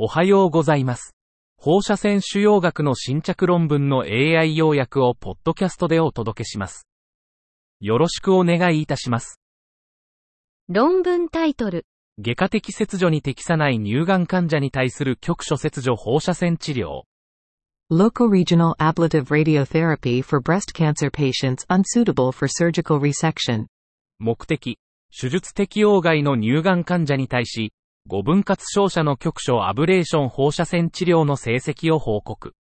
おはようございます。放射線腫瘍学の新着論文の AI 要約をポッドキャストでお届けします。よろしくお願いいたします。論文タイトル。外科的切除に適さない乳がん患者に対する局所切除放射線治療。Local regional ablative radiotherapy for breast cancer patients unsuitable for surgical resection. 目的、手術適用外の乳がん患者に対し、5分割照射の局所アブレーション放射線治療の成績を報告。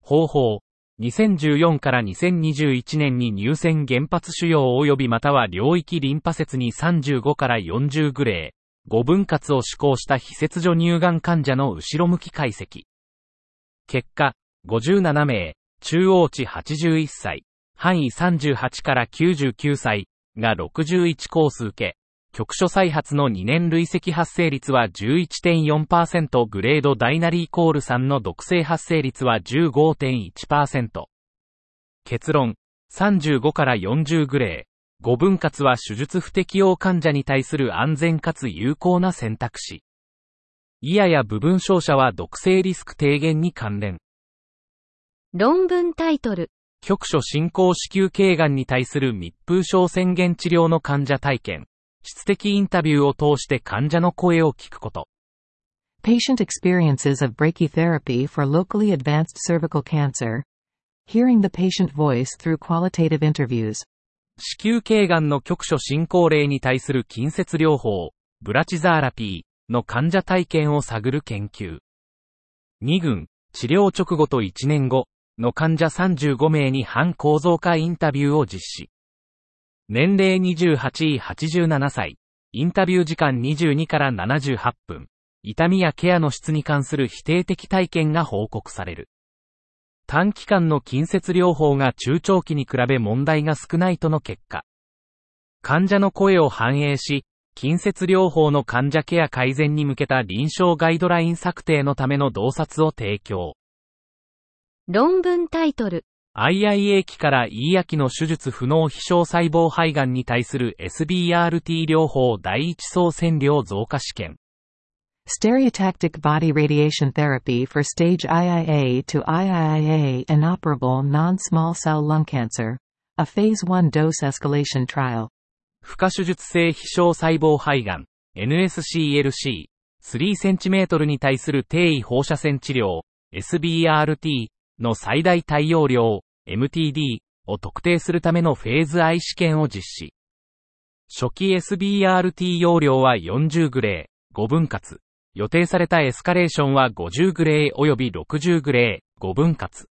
方法、2014から2021年に乳腺原発腫瘍及びまたは領域リンパ節に35から40グレー、5分割を施行した非切除乳がん患者の後ろ向き解析。結果、57名、中央値81歳、範囲38から99歳。が61コース受け、局所再発の2年累積発生率は11.4%グレードダイナリーコール3の毒性発生率は15.1%。結論、35から40グレー、5分割は手術不適用患者に対する安全かつ有効な選択肢。イヤや部分照射は毒性リスク低減に関連。論文タイトル。局所進行子宮頸がんに対する密封症宣言治療の患者体験。質的インタビューを通して患者の声を聞くこと。Patient experiences of brachytherapy for locally advanced cervical cancer. Hearing the patient voice through qualitative interviews. 子宮頸がんの局所進行例に対する近接療法、ブラチザーラピーの患者体験を探る研究。2群、治療直後と1年後の患者35名に反構造化インタビューを実施。年齢28位87歳、インタビュー時間22から78分、痛みやケアの質に関する否定的体験が報告される。短期間の近接療法が中長期に比べ問題が少ないとの結果。患者の声を反映し、近接療法の患者ケア改善に向けた臨床ガイドライン策定のための洞察を提供。論文タイトル。IIA 期から E 焼きの手術不能非小細胞肺がんに対する SBRT 療法第一層線量増加試験。Stereotactic body radiation therapy for stage IIA to IIIA inoperable non-small cell lung cancer. A phase 1 dose escalation trial. 不可手術性非小細胞肺がん NSCLC 3cm に対する低位放射線治療 SBRT の最大対応量 MTD を特定するためのフェーズ I 試験を実施。初期 SBRT 容量は40グレー、5分割。予定されたエスカレーションは50グレー及び60グレー、5分割。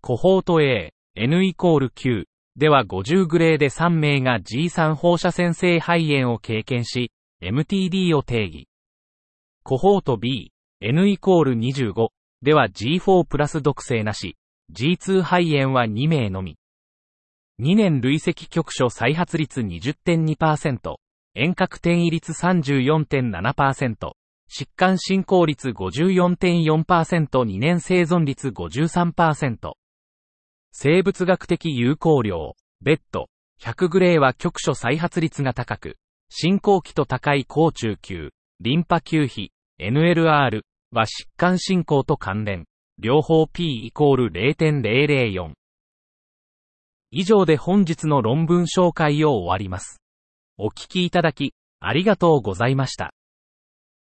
コホート A、N イコール9では50グレーで3名が G3 放射線性肺炎を経験し、MTD を定義。コホート B、N イコール25では G4 プラス毒性なし、G2 肺炎は2名のみ。2年累積局所再発率20.2%、遠隔転移率34.7%、疾患進行率54.4%、2年生存率53%。生物学的有効量、ベッド、100グレーは局所再発率が高く、進行期と高い高中級、リンパ球比、NLR は疾患進行と関連、両方 P イコール0.004。以上で本日の論文紹介を終わります。お聞きいただき、ありがとうございました。